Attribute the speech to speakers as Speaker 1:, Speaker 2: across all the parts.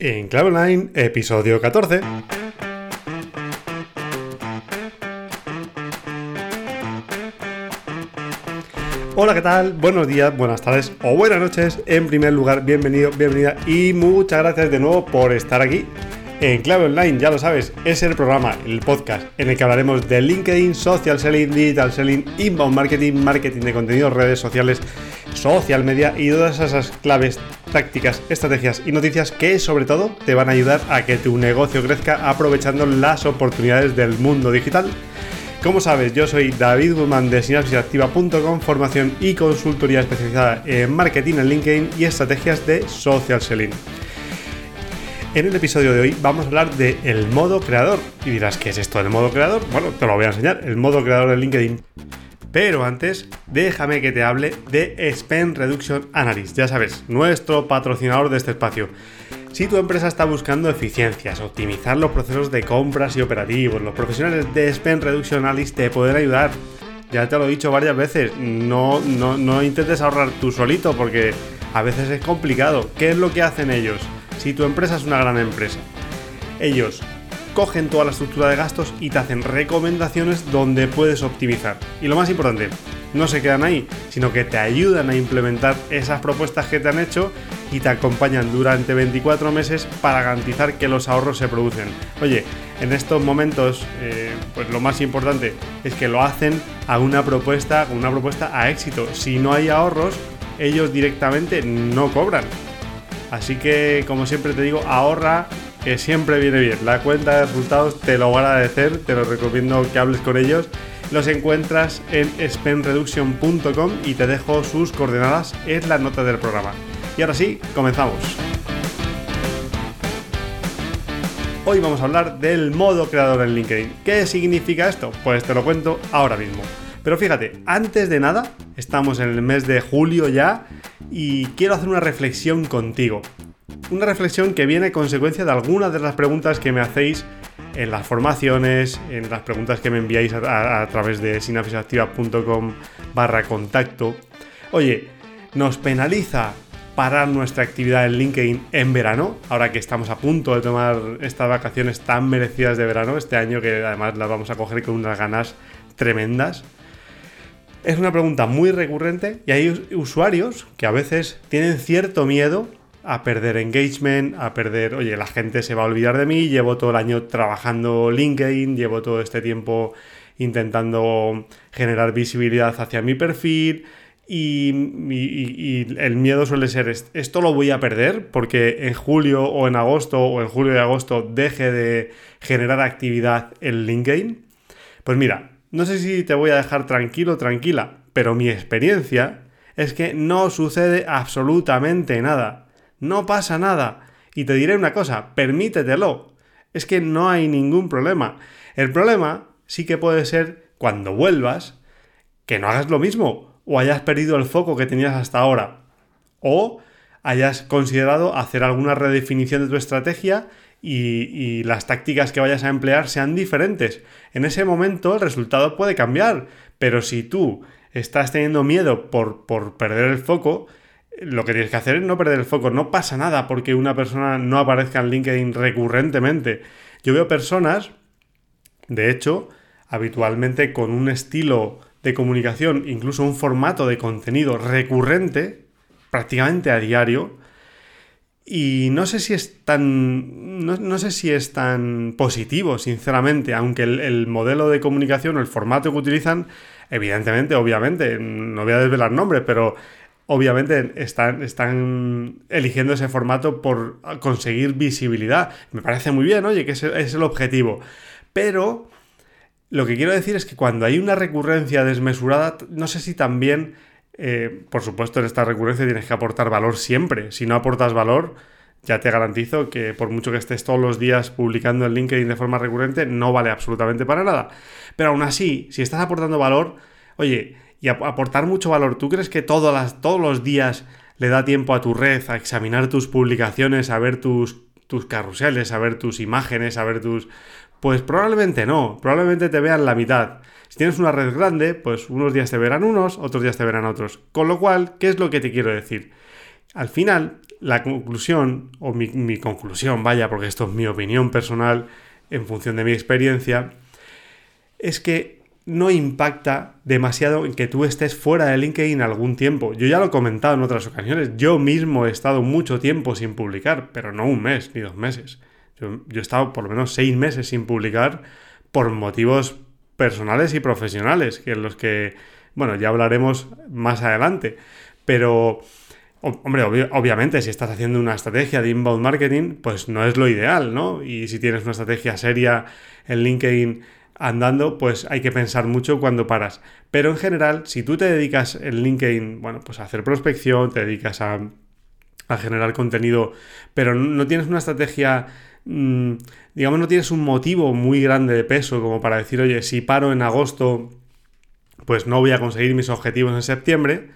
Speaker 1: En Clave Online, episodio 14. Hola, ¿qué tal? Buenos días, buenas tardes o buenas noches. En primer lugar, bienvenido, bienvenida y muchas gracias de nuevo por estar aquí. En Clave Online, ya lo sabes, es el programa, el podcast en el que hablaremos de LinkedIn, social selling, digital selling, inbound marketing, marketing de contenidos, redes sociales, social media y todas esas claves, tácticas, estrategias y noticias que sobre todo te van a ayudar a que tu negocio crezca aprovechando las oportunidades del mundo digital. Como sabes, yo soy David Guzmán de sinapsisactiva.com, formación y consultoría especializada en marketing en LinkedIn y estrategias de social selling. En el episodio de hoy vamos a hablar del el modo creador. Y dirás, ¿qué es esto del modo creador? Bueno, te lo voy a enseñar, el modo creador de LinkedIn. Pero antes, déjame que te hable de Spend Reduction Analyst, ya sabes, nuestro patrocinador de este espacio. Si tu empresa está buscando eficiencias, optimizar los procesos de compras y operativos, los profesionales de Spend Reduction Analyst te pueden ayudar. Ya te lo he dicho varias veces, no, no, no intentes ahorrar tú solito porque a veces es complicado. ¿Qué es lo que hacen ellos? Si tu empresa es una gran empresa, ellos cogen toda la estructura de gastos y te hacen recomendaciones donde puedes optimizar. Y lo más importante, no se quedan ahí, sino que te ayudan a implementar esas propuestas que te han hecho y te acompañan durante 24 meses para garantizar que los ahorros se producen. Oye, en estos momentos, eh, pues lo más importante es que lo hacen a una propuesta, una propuesta a éxito. Si no hay ahorros, ellos directamente no cobran. Así que, como siempre te digo, ahorra, que siempre viene bien. La cuenta de resultados te lo va a agradecer, te lo recomiendo que hables con ellos. Los encuentras en spendreduction.com y te dejo sus coordenadas en la nota del programa. Y ahora sí, comenzamos. Hoy vamos a hablar del modo creador en LinkedIn. ¿Qué significa esto? Pues te lo cuento ahora mismo. Pero fíjate, antes de nada, estamos en el mes de julio ya y quiero hacer una reflexión contigo. Una reflexión que viene a consecuencia de algunas de las preguntas que me hacéis en las formaciones, en las preguntas que me enviáis a, través de sinapsisactiva.com barra contacto. Oye, ¿nos penaliza parar nuestra actividad en LinkedIn en verano? Ahora que estamos a punto de tomar estas vacaciones tan merecidas de verano, este año que además las vamos a coger con unas ganas tremendas. Es una pregunta muy recurrente y hay usuarios que a veces tienen cierto miedo a perder engagement, a perder, oye, la gente se va a olvidar de mí, llevo todo el año trabajando LinkedIn, llevo todo este tiempo intentando generar visibilidad hacia mi perfil y, el miedo suele ser, esto lo voy a perder porque en julio o en agosto o en julio y agosto deje de generar actividad en LinkedIn. Pues mira, no sé si te voy a dejar tranquilo tranquila, pero mi experiencia es que no sucede absolutamente nada. No pasa nada. Y te diré una cosa, permítetelo. Es que no hay ningún problema. El problema sí que puede ser cuando vuelvas, que no hagas lo mismo, o hayas perdido el foco que tenías hasta ahora, o hayas considerado hacer alguna redefinición de tu estrategia y, las tácticas que vayas a emplear sean diferentes. En ese momento el resultado puede cambiar, pero si tú estás teniendo miedo por, por perder el foco, lo que tienes que hacer es no perder el foco. No pasa nada porque una persona no aparezca en LinkedIn recurrentemente. Yo veo personas, de hecho, habitualmente con un estilo de comunicación, incluso un formato de contenido recurrente, prácticamente a diario, y no sé si es tan. No, sé si es tan positivo, sinceramente, aunque el, modelo de comunicación o el formato que utilizan, evidentemente, obviamente, no voy a desvelar nombres, pero obviamente están, están eligiendo ese formato por conseguir visibilidad. Me parece muy bien, oye, que ese es el objetivo. Pero lo que quiero decir es que cuando hay una recurrencia desmesurada, no sé si también eh, por supuesto, en esta recurrencia tienes que aportar valor siempre. Si no aportas valor, ya te garantizo que por mucho que estés todos los días publicando en LinkedIn de forma recurrente, no vale absolutamente para nada. Pero aún así, si estás aportando valor, oye, y aportar mucho valor, ¿tú crees que las, todos los días le da tiempo a tu red a examinar tus publicaciones, a ver tus, tus carruseles, a ver tus imágenes, a ver tus... Pues probablemente no, probablemente te vean la mitad. Si tienes una red grande, pues unos días te verán unos, otros días te verán otros. Con lo cual, ¿qué es lo que te quiero decir? Al final, la conclusión, o mi, mi conclusión, vaya, porque esto es mi opinión personal en función de mi experiencia, es que no impacta demasiado en que tú estés fuera de LinkedIn algún tiempo. Yo ya lo he comentado en otras ocasiones, yo mismo he estado mucho tiempo sin publicar, pero no un mes ni dos meses. Yo, he estado por lo menos seis meses sin publicar por motivos personales y profesionales, que en los que, bueno, ya hablaremos más adelante. Pero, hombre, obviamente, si estás haciendo una estrategia de inbound marketing, pues no es lo ideal, ¿no? Y si tienes una estrategia seria en LinkedIn andando, pues hay que pensar mucho cuando paras. Pero en general, si tú te dedicas en LinkedIn, bueno, pues a hacer prospección, te dedicas a, a generar contenido, pero no tienes una estrategia Mm, digamos, no tienes un motivo muy grande de peso como para decir, oye, si paro en agosto, pues no voy a conseguir mis objetivos en septiembre,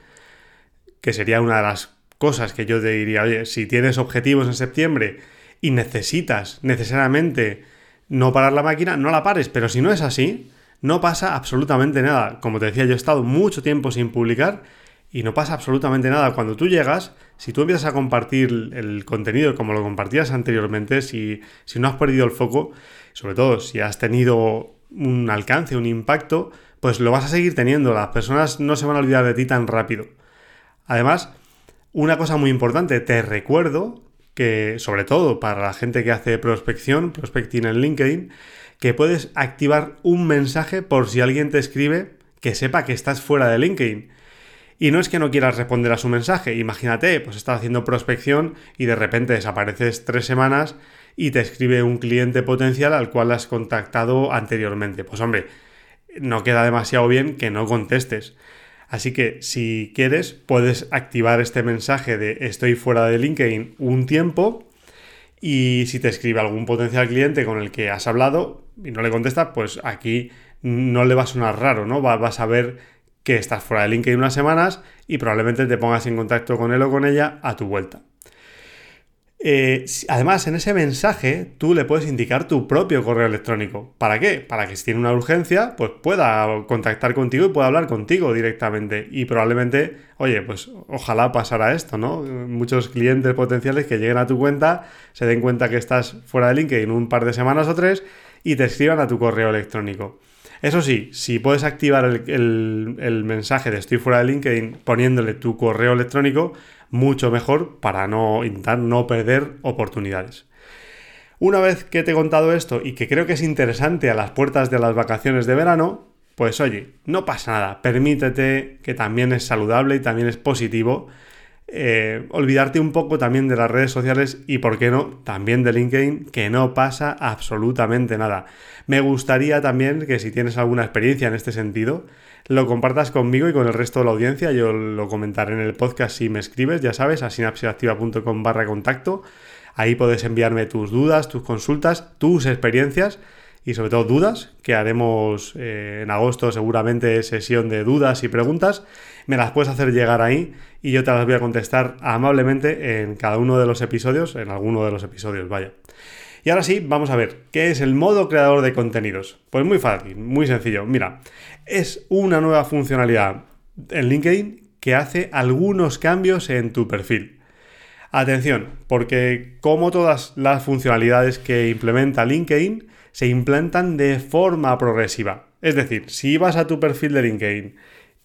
Speaker 1: que sería una de las cosas que yo te diría, oye, si tienes objetivos en septiembre y necesitas necesariamente no parar la máquina, no la pares, pero si no es así, no pasa absolutamente nada. Como te decía, yo he estado mucho tiempo sin publicar y no pasa absolutamente nada. Cuando tú llegas, si tú empiezas a compartir el contenido como lo compartías anteriormente, si, si no has perdido el foco, sobre todo si has tenido un alcance, un impacto, pues lo vas a seguir teniendo. Las personas no se van a olvidar de ti tan rápido. Además, una cosa muy importante, te recuerdo que, sobre todo para la gente que hace prospección, prospecting en LinkedIn, que puedes activar un mensaje por si alguien te escribe que sepa que estás fuera de LinkedIn. Y no es que no quieras responder a su mensaje, imagínate, pues estás haciendo prospección y de repente desapareces tres semanas y te escribe un cliente potencial al cual has contactado anteriormente. Pues hombre, no queda demasiado bien que no contestes. Así que si quieres, puedes activar este mensaje de estoy fuera de LinkedIn un tiempo y si te escribe algún potencial cliente con el que has hablado y no le contestas, pues aquí no le va a sonar raro, ¿no? Vas a ver que estás fuera de LinkedIn unas semanas y probablemente te pongas en contacto con él o con ella a tu vuelta. Eh, además, en ese mensaje tú le puedes indicar tu propio correo electrónico. ¿Para qué? Para que si tiene una urgencia, pues pueda contactar contigo y pueda hablar contigo directamente. Y probablemente, oye, pues ojalá pasara esto, ¿no? Muchos clientes potenciales que lleguen a tu cuenta, se den cuenta que estás fuera de LinkedIn un par de semanas o tres y te escriban a tu correo electrónico. Eso sí, si puedes activar el, mensaje de estoy fuera de LinkedIn poniéndole tu correo electrónico, mucho mejor para no intentar no perder oportunidades. Una vez que te he contado esto y que creo que es interesante a las puertas de las vacaciones de verano, pues oye, no pasa nada, permítete que también es saludable y también es positivo eh, olvidarte un poco también de las redes sociales y, por qué no, también de LinkedIn, que no pasa absolutamente nada. Me gustaría también que si tienes alguna experiencia en este sentido, lo compartas conmigo y con el resto de la audiencia. Yo lo comentaré en el podcast si me escribes, ya sabes, a sinapsisactiva.com barra contacto. Ahí puedes enviarme tus dudas, tus consultas, tus experiencias y sobre todo dudas, que haremos eh, en agosto seguramente sesión de dudas y preguntas. Me las puedes hacer llegar ahí y yo te las voy a contestar amablemente en cada uno de los episodios, en alguno de los episodios, vaya. Y ahora sí, vamos a ver, ¿qué es el modo creador de contenidos? Pues muy fácil, muy sencillo. Mira, es una nueva funcionalidad en LinkedIn que hace algunos cambios en tu perfil. Atención, porque como todas las funcionalidades que implementa LinkedIn, se implantan de forma progresiva. Es decir, si vas a tu perfil de LinkedIn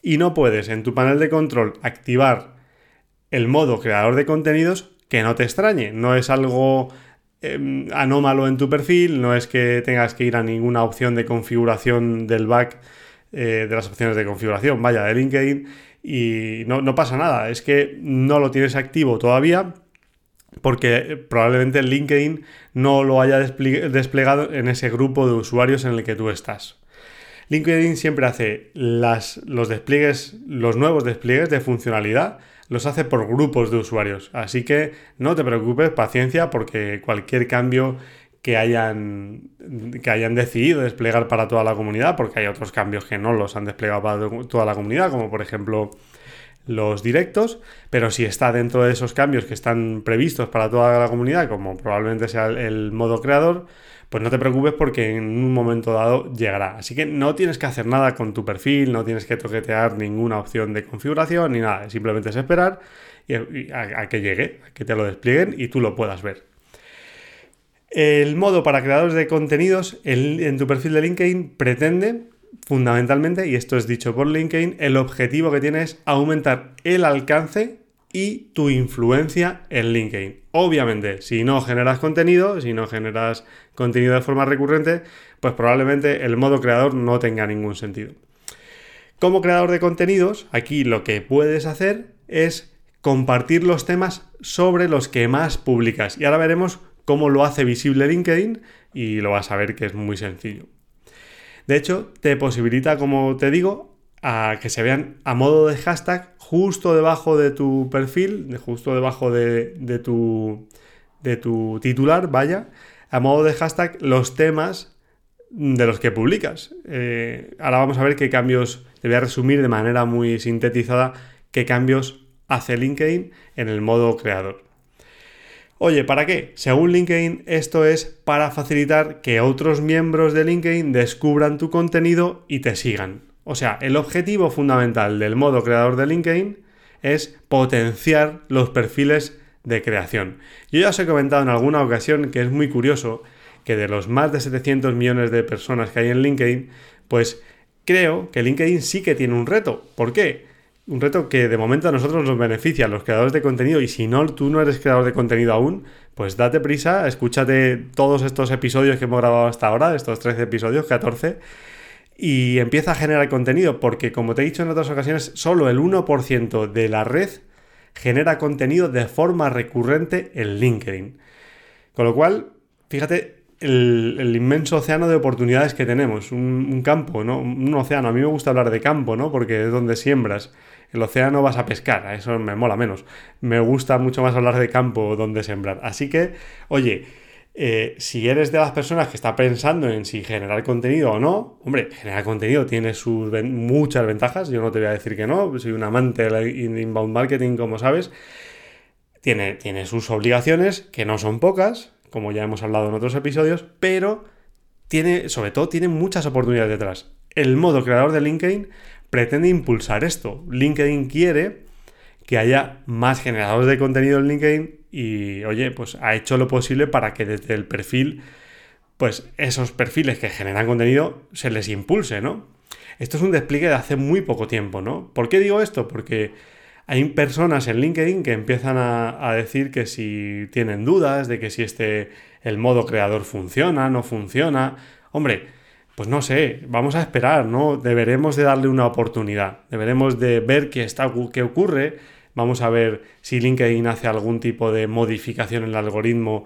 Speaker 1: y no puedes en tu panel de control activar el modo creador de contenidos, que no te extrañe, no es algo Em, anómalo en tu perfil, no es que tengas que ir a ninguna opción de configuración del back eh, de las opciones de configuración, vaya, de LinkedIn, y no, no pasa nada, es que no lo tienes activo todavía porque probablemente LinkedIn no lo haya desplegado en ese grupo de usuarios en el que tú estás. LinkedIn siempre hace los despliegues, los nuevos despliegues de funcionalidad los hace por grupos de usuarios. Así que no te preocupes, paciencia, porque cualquier cambio que hayan, que hayan decidido desplegar para toda la comunidad, porque hay otros cambios que no los han desplegado para toda la comunidad, como por ejemplo los directos, pero si está dentro de esos cambios que están previstos para toda la comunidad, como probablemente sea el modo creador, pues no te preocupes porque en un momento dado llegará. Así que no tienes que hacer nada con tu perfil, no tienes que toquetear ninguna opción de configuración ni nada, simplemente es esperar a, que llegue, a que te lo desplieguen y tú lo puedas ver. El modo para creadores de contenidos en tu perfil de LinkedIn pretende fundamentalmente, y esto es dicho por LinkedIn, el objetivo que tiene es aumentar el alcance y tu influencia en LinkedIn. Obviamente, si no generas contenido, si no generas contenido de forma recurrente, pues probablemente el modo creador no tenga ningún sentido. Como creador de contenidos, aquí lo que puedes hacer es compartir los temas sobre los que más publicas. Y ahora veremos cómo lo hace visible LinkedIn y lo vas a ver que es muy sencillo. De hecho, te posibilita, como te digo, a que se vean a modo de hashtag justo debajo de tu perfil, justo debajo de, tu, de tu titular, vaya, a modo de hashtag los temas de los que publicas. Eh, ahora vamos a ver qué cambios, te voy a resumir de manera muy sintetizada qué cambios hace LinkedIn en el modo creador. Oye, ¿para qué? Según LinkedIn, esto es para facilitar que otros miembros de LinkedIn descubran tu contenido y te sigan. O sea, el objetivo fundamental del modo creador de LinkedIn es potenciar los perfiles de creación. Yo ya os he comentado en alguna ocasión que es muy curioso que de los más de 700 millones de personas que hay en LinkedIn, pues creo que LinkedIn sí que tiene un reto. ¿Por qué? Un reto que de momento a nosotros nos beneficia, a los creadores de contenido, y si no, tú no eres creador de contenido aún, pues date prisa, escúchate todos estos episodios que hemos grabado hasta ahora, estos 13 episodios, 14, y empieza a generar contenido, porque como te he dicho en otras ocasiones, solo el 1% de la red genera contenido de forma recurrente en LinkedIn. Con lo cual, fíjate el, inmenso océano de oportunidades que tenemos, un, campo, ¿no? Un océano. A mí me gusta hablar de campo, ¿no? Porque es donde siembras. El océano vas a pescar, a eso me mola menos. Me gusta mucho más hablar de campo donde sembrar. Así que, oye, eh, si eres de las personas que está pensando en si generar contenido o no, hombre, generar contenido tiene sus muchas ventajas. Yo no te voy a decir que no, soy un amante del inbound marketing, como sabes. Tiene, tiene sus obligaciones, que no son pocas, como ya hemos hablado en otros episodios, pero tiene, sobre todo, tiene muchas oportunidades detrás. El modo creador de LinkedIn pretende impulsar esto. LinkedIn quiere que haya más generadores de contenido en LinkedIn y, oye, pues ha hecho lo posible para que desde el perfil, pues esos perfiles que generan contenido se les impulse, ¿no? Esto es un despliegue de hace muy poco tiempo, ¿no? ¿Por qué digo esto? Porque hay personas en LinkedIn que empiezan a, decir que si tienen dudas de que si este el modo creador funciona, no funciona. Hombre, pues no sé, vamos a esperar, ¿no? Deberemos de darle una oportunidad. Deberemos de ver qué está qué ocurre. Vamos a ver si LinkedIn hace algún tipo de modificación en el algoritmo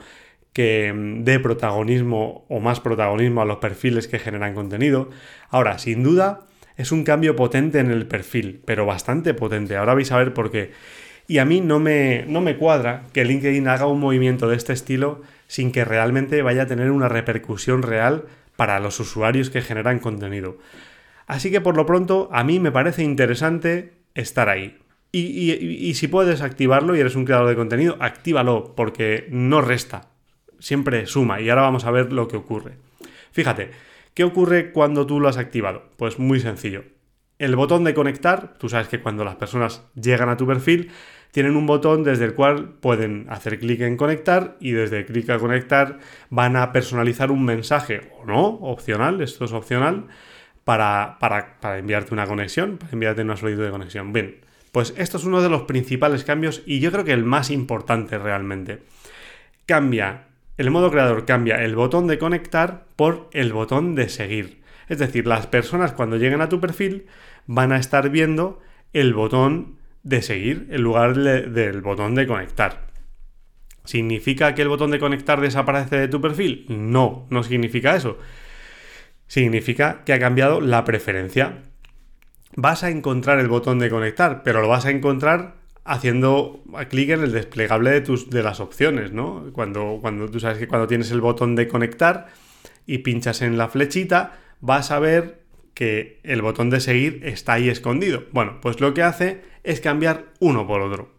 Speaker 1: que mm, dé protagonismo o más protagonismo a los perfiles que generan contenido. Ahora, sin duda, es un cambio potente en el perfil, pero bastante potente. Ahora vais a ver por qué. Y a mí no me, no me cuadra que LinkedIn haga un movimiento de este estilo sin que realmente vaya a tener una repercusión real para los usuarios que generan contenido. Así que por lo pronto a mí me parece interesante estar ahí. Y, si puedes activarlo y eres un creador de contenido, actívalo porque no resta, siempre suma y ahora vamos a ver lo que ocurre. Fíjate, ¿Qué ocurre cuando tú lo has activado? Pues muy sencillo. El botón de conectar, tú sabes que cuando las personas llegan a tu perfil, tienen un botón desde el cual pueden hacer clic en conectar y desde clic a conectar van a personalizar un mensaje o no, opcional, esto es opcional, para, para, para enviarte una conexión, para enviarte una solicitud de conexión. Bien, pues esto es uno de los principales cambios y yo creo que el más importante realmente. Cambia el modo creador cambia el botón de conectar por el botón de seguir. Es decir, las personas cuando lleguen a tu perfil van a estar viendo el botón de seguir en lugar del botón de conectar. ¿Significa que el botón de conectar desaparece de tu perfil? No, no significa eso. Significa que ha cambiado la preferencia. Vas a encontrar el botón de conectar, pero lo vas a encontrar haciendo clic en el desplegable de, tus, de las opciones, ¿no? Cuando, cuando tú sabes que cuando tienes el botón de conectar y pinchas en la flechita, vas a ver que el botón de seguir está ahí escondido. Bueno, pues lo que hace es cambiar uno por otro.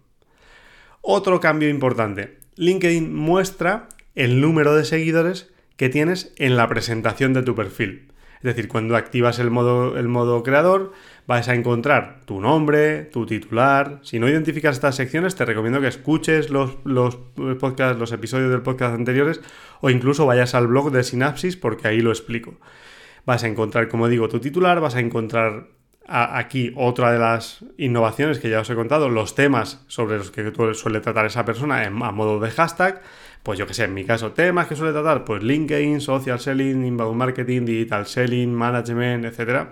Speaker 1: Otro cambio importante. LinkedIn muestra el número de seguidores que tienes en la presentación de tu perfil. Es decir, cuando activas el modo, el modo creador, vas a encontrar tu nombre, tu titular. Si no identificas estas secciones, te recomiendo que escuches los, podcasts, los episodios del podcast anteriores o incluso vayas al blog de Synapsis porque ahí lo explico. Vas a encontrar, como digo, tu titular, vas a encontrar aquí otra de las innovaciones que ya os he contado, los temas sobre los que suele tratar esa persona a modo de hashtag. Pues yo que sé, en mi caso, temas que suele tratar, pues LinkedIn, social selling, inbound marketing, digital selling, management, etcétera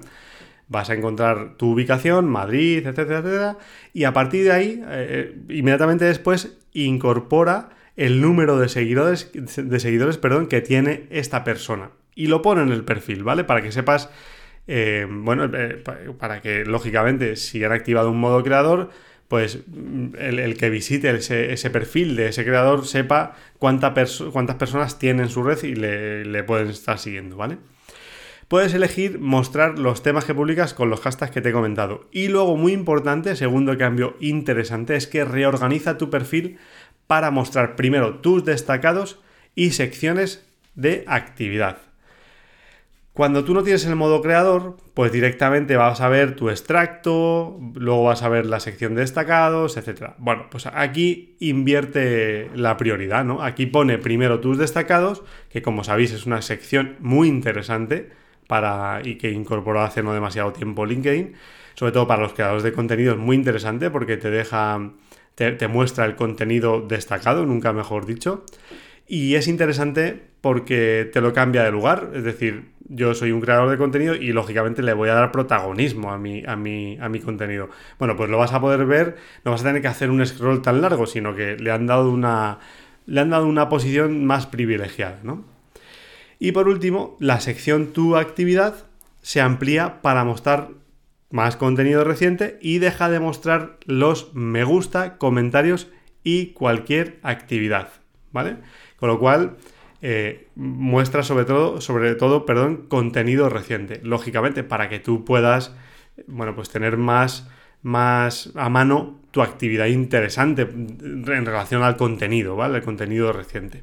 Speaker 1: vas a encontrar tu ubicación, Madrid, etcétera, etcétera, y a partir de ahí, eh, inmediatamente después, incorpora el número de seguidores, de seguidores perdón, que tiene esta persona. Y lo pone en el perfil, ¿vale? Para que sepas, eh, bueno, eh, para que lógicamente si han activado un modo creador, pues mm, el, que visite ese, perfil de ese creador sepa cuántas personas tienen su red y le, le pueden estar siguiendo, ¿vale? Puedes elegir mostrar los temas que publicas con los hashtags que te he comentado. Y luego, muy importante, segundo cambio interesante, es que reorganiza tu perfil para mostrar primero tus destacados y secciones de actividad. Cuando tú no tienes el modo creador, pues directamente vas a ver tu extracto, luego vas a ver la sección de destacados, etc. Bueno, pues aquí invierte la prioridad, ¿no? Aquí pone primero tus destacados, que como sabéis es una sección muy interesante para, y que incorporó hace no demasiado tiempo LinkedIn, sobre todo para los creadores de contenido, es muy interesante porque te deja, te, muestra el contenido destacado, nunca mejor dicho. Y es interesante porque te lo cambia de lugar, es decir, yo soy un creador de contenido y lógicamente le voy a dar protagonismo a mi, a mi, a mi contenido. Bueno, pues lo vas a poder ver, no vas a tener que hacer un scroll tan largo, sino que le han dado una, le han dado una posición más privilegiada, ¿no? Y por último, la sección Tu actividad se amplía para mostrar más contenido reciente y deja de mostrar los me gusta, comentarios y cualquier actividad, ¿vale? Con lo cual eh, muestra sobre todo, sobre todo, perdón, contenido reciente. Lógicamente, para que tú puedas, bueno, pues tener más, más a mano tu actividad interesante en relación al contenido, ¿vale? El contenido reciente.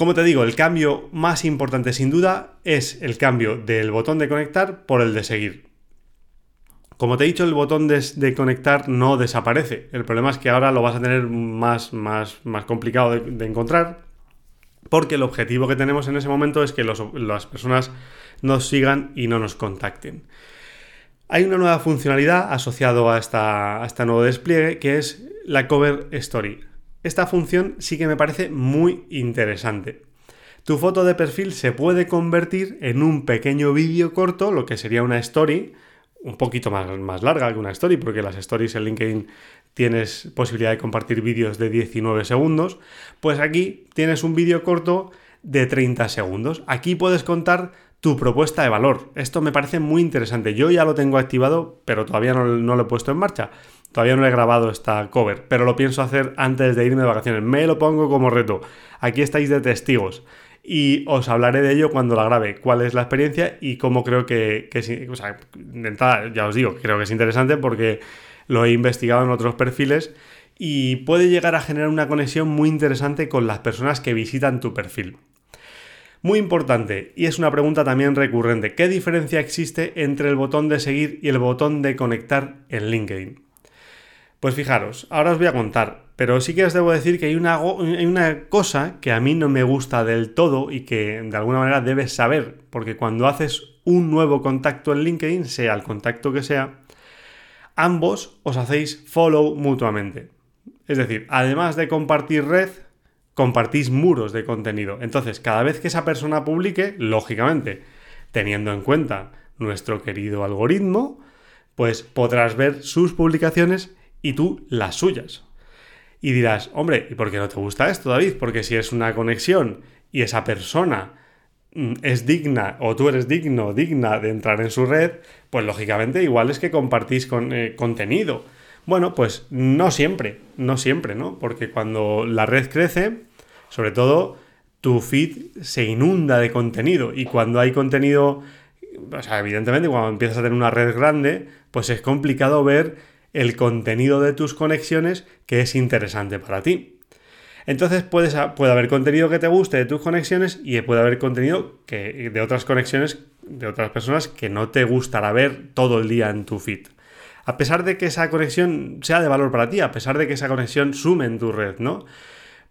Speaker 1: Como te digo, el cambio más importante sin duda es el cambio del botón de conectar por el de seguir. Como te he dicho, el botón de, conectar no desaparece. El problema es que ahora lo vas a tener más, más, más complicado de, encontrar porque el objetivo que tenemos en ese momento es que las personas nos sigan y no nos contacten. Hay una nueva funcionalidad asociada a, a este nuevo despliegue que es la Cover Story. Esta función sí que me parece muy interesante. Tu foto de perfil se puede convertir en un pequeño vídeo corto, lo que sería una story, un poquito más, más larga que una story, porque las stories en LinkedIn tienes posibilidad de compartir vídeos de 19 segundos, pues aquí tienes un vídeo corto de 30 segundos. Aquí puedes contar tu propuesta de valor. Esto me parece muy interesante. Yo ya lo tengo activado, pero todavía no, no lo he puesto en marcha. Todavía no he grabado esta cover, pero lo pienso hacer antes de irme de vacaciones. Me lo pongo como reto. Aquí estáis de testigos. Y os hablaré de ello cuando la grabe, cuál es la experiencia y cómo creo que, que o ya os digo, creo que es interesante porque lo he investigado en otros perfiles y puede llegar a generar una conexión muy interesante con las personas que visitan tu perfil. Muy importante, y es una pregunta también recurrente, ¿qué diferencia existe entre el botón de seguir y el botón de conectar en LinkedIn? Pues fijaros, ahora os voy a contar, pero sí que os debo decir que hay una, una, cosa que a mí no me gusta del todo y que de alguna manera debes saber, porque cuando haces un nuevo contacto en LinkedIn, sea el contacto que sea, ambos os hacéis follow mutuamente. Es decir, además de compartir red, compartís muros de contenido. Entonces, cada vez que esa persona publique, lógicamente, teniendo en cuenta nuestro querido algoritmo, pues podrás ver sus publicaciones y tú las suyas. Y dirás, hombre, ¿y por qué no te gusta esto, David? Porque si es una conexión y esa persona mm, es digna o tú eres digno digna de entrar en su red, pues lógicamente igual es que compartís con, eh, contenido. Bueno, pues no siempre, no siempre, ¿no? Porque cuando la red crece, sobre todo tu feed se inunda de contenido y cuando hay contenido, o sea, evidentemente cuando empiezas a tener una red grande, pues es complicado ver el contenido de tus conexiones que es interesante para ti. Entonces puede haber contenido que te guste de tus conexiones y puede haber contenido que, de otras conexiones de otras personas que no te gustará ver todo el día en tu feed. A pesar de que esa conexión sea de valor para ti, a pesar de que esa conexión sume en tu red, ¿no?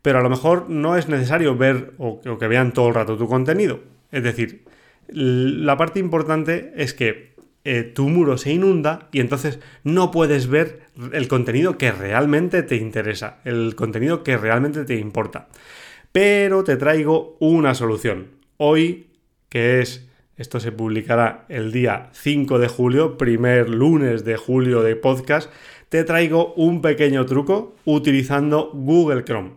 Speaker 1: Pero a lo mejor no es necesario ver o que vean todo el rato tu contenido. Es decir, la parte importante es que eh, tu muro se inunda y entonces no puedes ver el contenido que realmente te interesa, el contenido que realmente te importa. Pero te traigo una solución. Hoy, que es, esto se publicará el día 5 de julio, primer lunes de julio de podcast, te traigo un pequeño truco utilizando Google Chrome.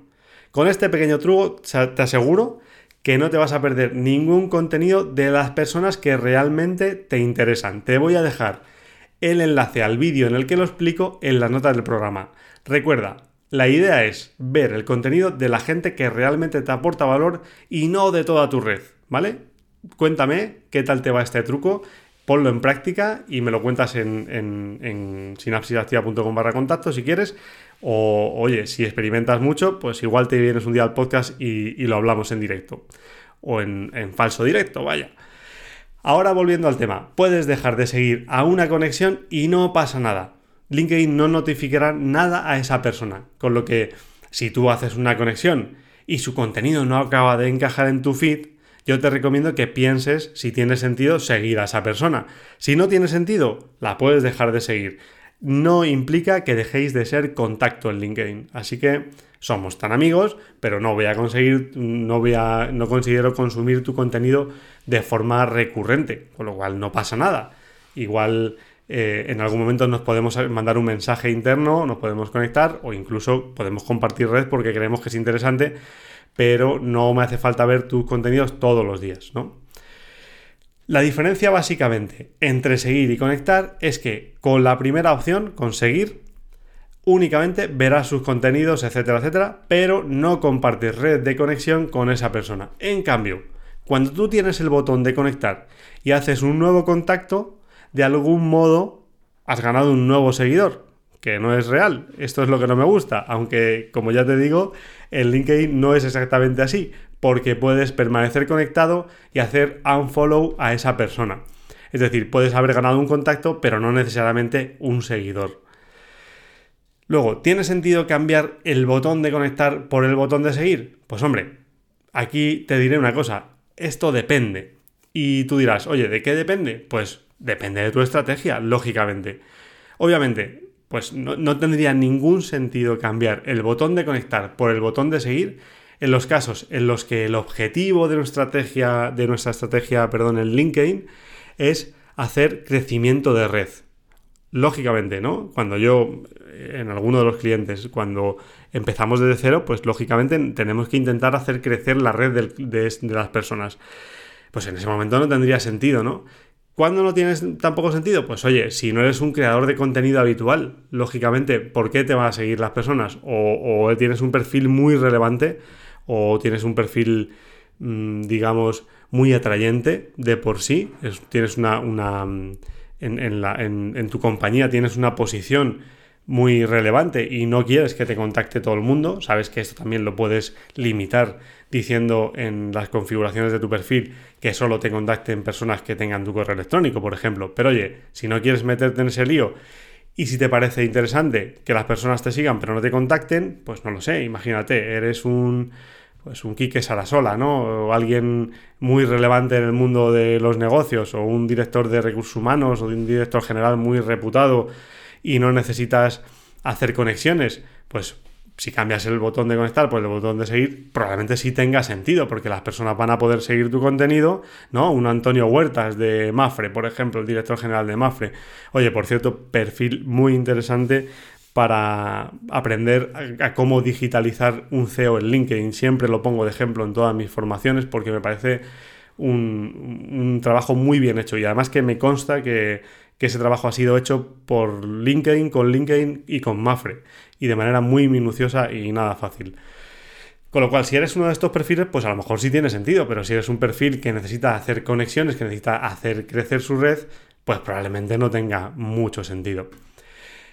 Speaker 1: Con este pequeño truco te aseguro que no te vas a perder ningún contenido de las personas que realmente te interesan. Te voy a dejar el enlace al vídeo en el que lo explico en las notas del programa. Recuerda, la idea es ver el contenido de la gente que realmente te aporta valor y no de toda tu red, ¿vale? Cuéntame qué tal te va este truco, ponlo en práctica y me lo cuentas en, en, en sinapsisactiva.com barra contacto si quieres o, oye, si experimentas mucho, pues igual te vienes un día al podcast y, lo hablamos en directo. O en, en falso directo, vaya. Ahora volviendo al tema, puedes dejar de seguir a una conexión y no pasa nada. LinkedIn no notificará nada a esa persona. Con lo que si tú haces una conexión y su contenido no acaba de encajar en tu feed, yo te recomiendo que pienses si tiene sentido seguir a esa persona. Si no tiene sentido, la puedes dejar de seguir no implica que dejéis de ser contacto en LinkedIn. Así que somos tan amigos, pero no voy a conseguir, no voy a, no considero consumir tu contenido de forma recurrente, con lo cual no pasa nada. Igual eh, en algún momento nos podemos mandar un mensaje interno, nos podemos conectar o incluso podemos compartir red porque creemos que es interesante, pero no me hace falta ver tus contenidos todos los días, ¿no? La diferencia básicamente entre seguir y conectar es que con la primera opción, conseguir, únicamente verás sus contenidos, etcétera, etcétera, pero no compartes red de conexión con esa persona. En cambio, cuando tú tienes el botón de conectar y haces un nuevo contacto, de algún modo has ganado un nuevo seguidor, que no es real. Esto es lo que no me gusta, aunque como ya te digo, en LinkedIn no es exactamente así, porque puedes permanecer conectado y hacer unfollow a esa persona. Es decir, puedes haber ganado un contacto, pero no necesariamente un seguidor. Luego, ¿tiene sentido cambiar el botón de conectar por el botón de seguir? Pues hombre, aquí te diré una cosa, esto depende. Y tú dirás, oye, ¿de qué depende? Pues depende de tu estrategia, lógicamente. Obviamente, pues no, tendría ningún sentido cambiar el botón de conectar por el botón de seguir en los casos en los que el objetivo de nuestra estrategia, de nuestra estrategia perdón, en LinkedIn es hacer crecimiento de red. Lógicamente, ¿no? Cuando yo, en alguno de los clientes, cuando empezamos desde cero, pues lógicamente tenemos que intentar hacer crecer la red de las personas. Pues en ese momento no tendría sentido, ¿no? ¿Cuándo no tienes tampoco sentido? Pues oye, si no eres un creador de contenido habitual, lógicamente, ¿por qué te van a seguir las personas? O, o tienes un perfil muy relevante, o tienes un perfil, mm, digamos, muy atrayente de por sí, tienes una, una mm, en, la, en, tu compañía tienes una posición muy relevante y no quieres que te contacte todo el mundo, sabes que esto también lo puedes limitar diciendo en las configuraciones de tu perfil que solo te contacten personas que tengan tu correo electrónico, por ejemplo. Pero oye, si no quieres meterte en ese lío y si te parece interesante que las personas te sigan pero no te contacten, pues no lo sé, imagínate, eres un pues un Quique Sarasola, ¿no? O alguien muy relevante en el mundo de los negocios, o un director de recursos humanos, o un director general muy reputado, y no necesitas hacer conexiones, pues si cambias el botón de conectar por el botón de seguir, probablemente sí tenga sentido, porque las personas van a poder seguir tu contenido, ¿no? Un Antonio Huertas de Mafre, por ejemplo, el director general de Mafre. Oye, por cierto, perfil muy interesante para aprender a, cómo digitalizar un CEO en LinkedIn. Siempre lo pongo de ejemplo en todas mis formaciones porque me parece un, trabajo muy bien hecho y además que me consta que, que, ese trabajo ha sido hecho por LinkedIn, con LinkedIn y con Mafre y de manera muy minuciosa y nada fácil. Con lo cual, si eres uno de estos perfiles, pues a lo mejor sí tiene sentido, pero si eres un perfil que necesita hacer conexiones, que necesita hacer crecer su red, pues probablemente no tenga mucho sentido.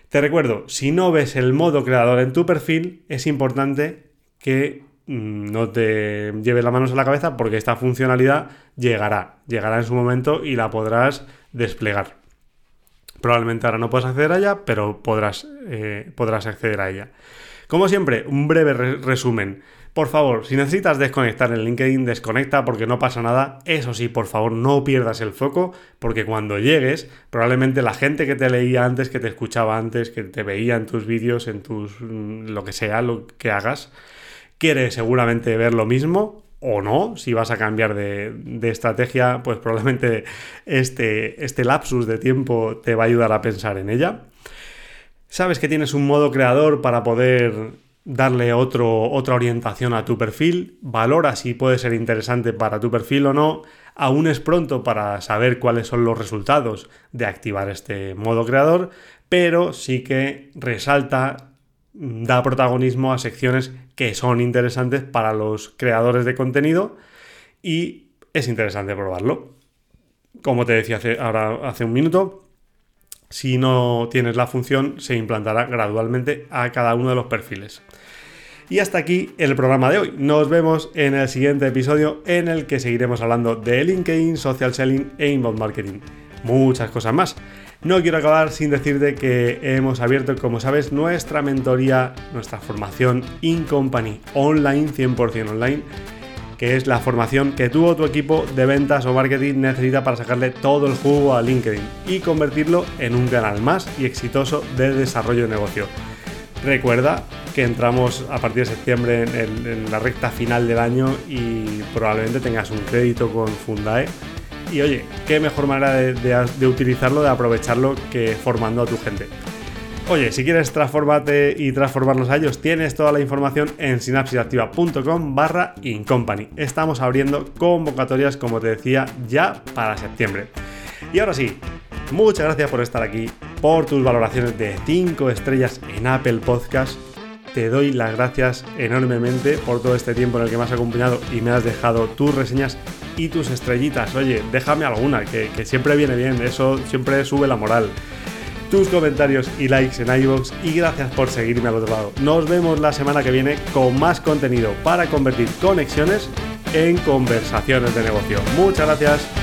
Speaker 1: Te recuerdo, si no ves el modo creador en tu perfil, es importante que mm, no te lleves las manos a la cabeza porque esta funcionalidad llegará, llegará en su momento y la podrás desplegar. Probablemente ahora no puedas acceder a ella, pero podrás, eh, podrás acceder a ella. Como siempre, un breve resumen. Por favor, si necesitas desconectar en LinkedIn, desconecta porque no pasa nada. Eso sí, por favor, no pierdas el foco porque cuando llegues, probablemente la gente que te leía antes, que te escuchaba antes, que te veía en tus vídeos, en tus mm, lo que sea, lo que hagas, quiere seguramente ver lo mismo o no, si vas a cambiar de, estrategia, pues probablemente este, este lapsus de tiempo te va a ayudar a pensar en ella. Sabes que tienes un modo creador para poder darle otra orientación a tu perfil, valora si puede ser interesante para tu perfil o no, aún es pronto para saber cuáles son los resultados de activar este modo creador, pero sí que resalta, da protagonismo a secciones que son interesantes para los creadores de contenido y es interesante probarlo. Como te decía hace, ahora hace un minuto, si no tienes la función, se implantará gradualmente a cada uno de los perfiles. Y hasta aquí el programa de hoy. Nos vemos en el siguiente episodio en el que seguiremos hablando de LinkedIn, social selling e inbound marketing. Muchas cosas más. No quiero acabar sin decirte que hemos abierto, como sabes, nuestra mentoría, nuestra formación in company online, 100% online, que es la formación que tú o tu equipo de ventas o marketing necesita para sacarle todo el jugo a LinkedIn y convertirlo en un canal más y exitoso de desarrollo de negocio. Recuerda que entramos a partir de septiembre en, la recta final del año y probablemente tengas un crédito con Fundae y oye, qué mejor manera de, utilizarlo, de aprovecharlo que formando a tu gente. Oye, si quieres transformarte y transformarlos a ellos, tienes toda la información en sinapsisactiva.com barra incompany. Estamos abriendo convocatorias, como te decía, ya para septiembre. Y ahora sí, muchas gracias por estar aquí, por tus valoraciones de 5 estrellas en Apple Podcast. Te doy las gracias enormemente por todo este tiempo en el que me has acompañado y me has dejado tus reseñas y tus estrellitas. Oye, déjame alguna, que, siempre viene bien, eso siempre sube la moral. Tus comentarios y likes en iVoox y gracias por seguirme al otro lado. Nos vemos la semana que viene con más contenido para convertir conexiones en conversaciones de negocio. Muchas gracias.